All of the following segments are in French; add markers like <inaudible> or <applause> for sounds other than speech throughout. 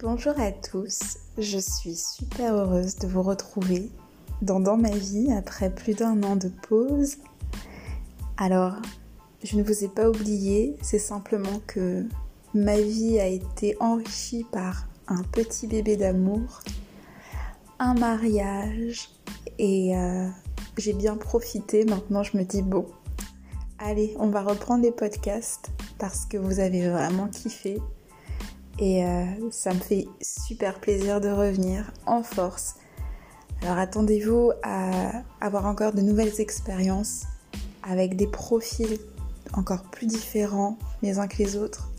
Bonjour à tous, je suis super heureuse de vous retrouver dans Dans ma vie après plus d'un an de pause. Alors, je ne vous ai pas oublié, c'est simplement que ma vie a été enrichie par un petit bébé d'amour, un mariage et euh, j'ai bien profité. Maintenant, je me dis bon, allez, on va reprendre les podcasts parce que vous avez vraiment kiffé et euh, ça me fait super plaisir de revenir en force. Alors attendez-vous à avoir encore de nouvelles expériences avec des profils encore plus différents les uns que les autres.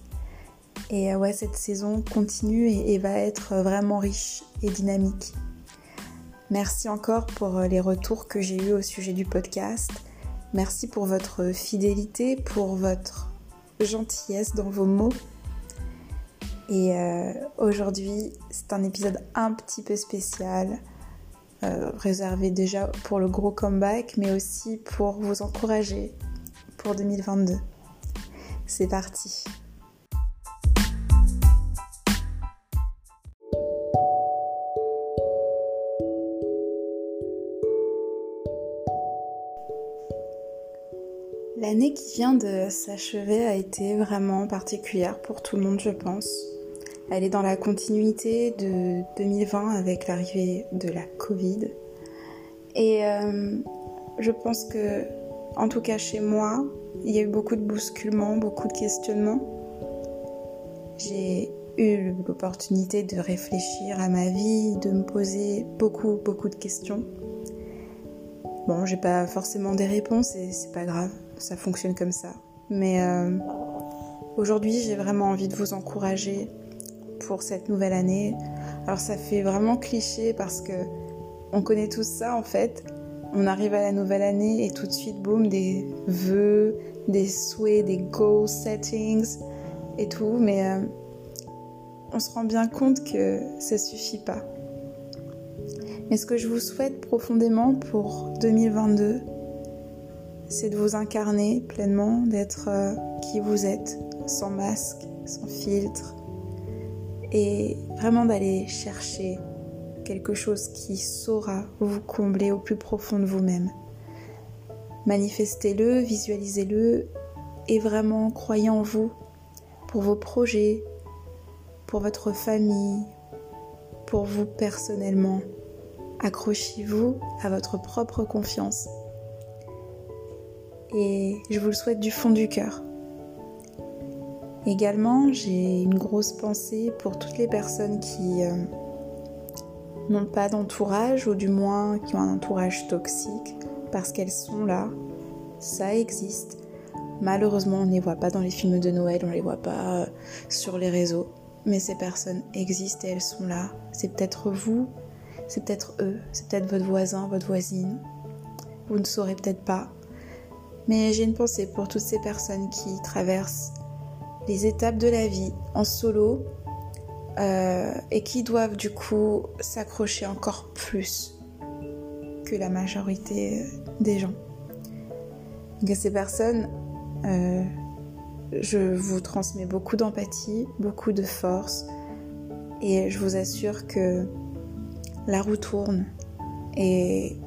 Et euh, ouais, cette saison continue et, va être vraiment riche et dynamique. Merci encore pour euh, les retours que j'ai eus au sujet du podcast. Merci pour votre fidélité, pour votre gentillesse dans vos mots et euh, aujourd'hui, c'est un épisode un petit peu spécial, euh, réservé déjà pour le gros comeback, mais aussi pour vous encourager pour 2022. C'est parti. L'année qui vient de s'achever a été vraiment particulière pour tout le monde, je pense. Elle est dans la continuité de 2020 avec l'arrivée de la Covid. Et euh, je pense que, en tout cas chez moi, il y a eu beaucoup de bousculements, beaucoup de questionnements. J'ai eu l'opportunité de réfléchir à ma vie, de me poser beaucoup, beaucoup de questions. Bon, j'ai pas forcément des réponses et c'est pas grave, ça fonctionne comme ça. Mais euh, aujourd'hui, j'ai vraiment envie de vous encourager pour cette nouvelle année. Alors ça fait vraiment cliché parce que on connaît tous ça en fait. On arrive à la nouvelle année et tout de suite, boum, des vœux, des souhaits, des goal settings et tout. Mais euh, on se rend bien compte que ça suffit pas. Mais ce que je vous souhaite profondément pour 2022, c'est de vous incarner pleinement, d'être euh, qui vous êtes, sans masque, sans filtre, et vraiment d'aller chercher quelque chose qui saura vous combler au plus profond de vous-même. Manifestez-le, visualisez-le et vraiment croyez en vous pour vos projets, pour votre famille, pour vous personnellement. Accrochez-vous à votre propre confiance. Et je vous le souhaite du fond du cœur. Également, j'ai une grosse pensée pour toutes les personnes qui euh, n'ont pas d'entourage ou du moins qui ont un entourage toxique parce qu'elles sont là. Ça existe. Malheureusement, on ne les voit pas dans les films de Noël, on ne les voit pas euh, sur les réseaux. Mais ces personnes existent et elles sont là. C'est peut-être vous, c'est peut-être eux, c'est peut-être votre voisin, votre voisine. Vous ne saurez peut-être pas. Mais j'ai une pensée pour toutes ces personnes qui traversent les étapes de la vie en solo euh, et qui doivent du coup s'accrocher encore plus que la majorité euh, des gens. Donc à ces personnes, euh, je vous transmets beaucoup d'empathie, beaucoup de force et je vous assure que la roue tourne et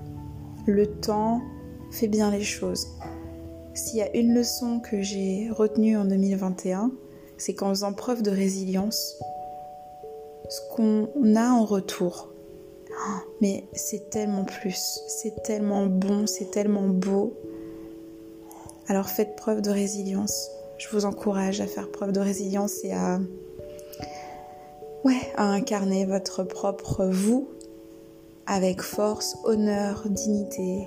le temps fait bien les choses. S'il y a une leçon que j'ai retenue en 2021, c'est qu'en faisant preuve de résilience, ce qu'on a en retour, mais c'est tellement plus, c'est tellement bon, c'est tellement beau. Alors faites preuve de résilience. Je vous encourage à faire preuve de résilience et à, ouais, à incarner votre propre vous avec force, honneur, dignité,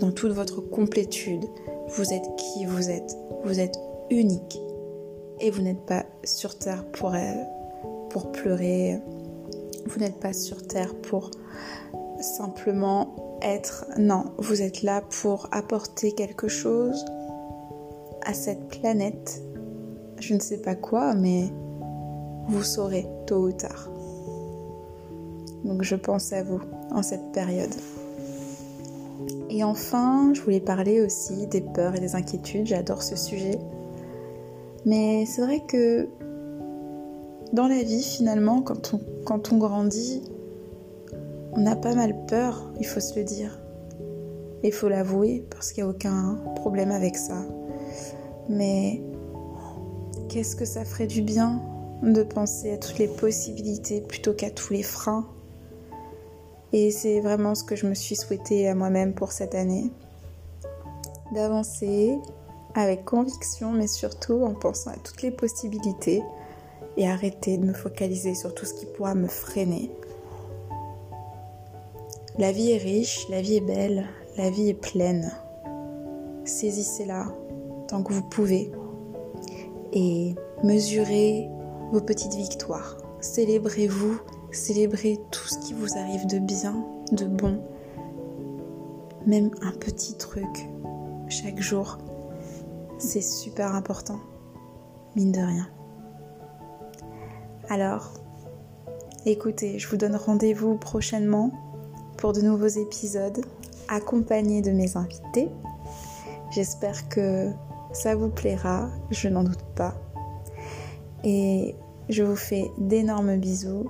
dans toute votre complétude. Vous êtes qui vous êtes. Vous êtes unique. Et vous n'êtes pas sur Terre pour, pour pleurer. Vous n'êtes pas sur Terre pour simplement être. Non, vous êtes là pour apporter quelque chose à cette planète. Je ne sais pas quoi, mais vous saurez tôt ou tard. Donc je pense à vous en cette période. Et enfin, je voulais parler aussi des peurs et des inquiétudes, j'adore ce sujet. Mais c'est vrai que dans la vie, finalement, quand on, grandit, on a pas mal peur, il faut se le dire. Il faut l'avouer, parce qu'il n'y a aucun problème avec ça. Mais qu'est-ce que ça ferait du bien de penser à toutes les possibilités plutôt qu'à tous les freins. Et c'est vraiment ce que je me suis souhaité à moi-même pour cette année. D'avancer avec conviction, mais surtout en pensant à toutes les possibilités et arrêter de me focaliser sur tout ce qui pourra me freiner. La vie est riche, la vie est belle, la vie est pleine. Saisissez-la tant que vous pouvez et mesurez vos petites victoires. Célébrez-vous, célébrez tout ce qui vous arrive de bien, de bon. Même un petit truc chaque jour, c'est super important, mine de rien. Alors, écoutez, je vous donne rendez-vous prochainement pour de nouveaux épisodes accompagnés de mes invités. J'espère que ça vous plaira, je n'en doute pas. Et je vous fais d'énormes bisous.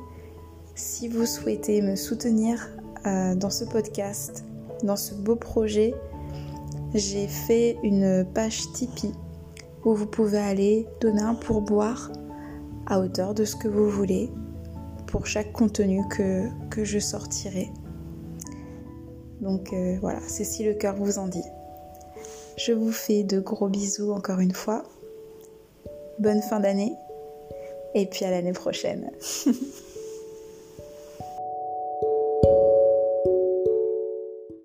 Si vous souhaitez me soutenir euh, dans ce podcast, dans ce beau projet, j'ai fait une page Tipeee où vous pouvez aller donner un pourboire à hauteur de ce que vous voulez pour chaque contenu que, que je sortirai. Donc euh, voilà, c'est si le cœur vous en dit. Je vous fais de gros bisous encore une fois. Bonne fin d'année et puis à l'année prochaine. <laughs>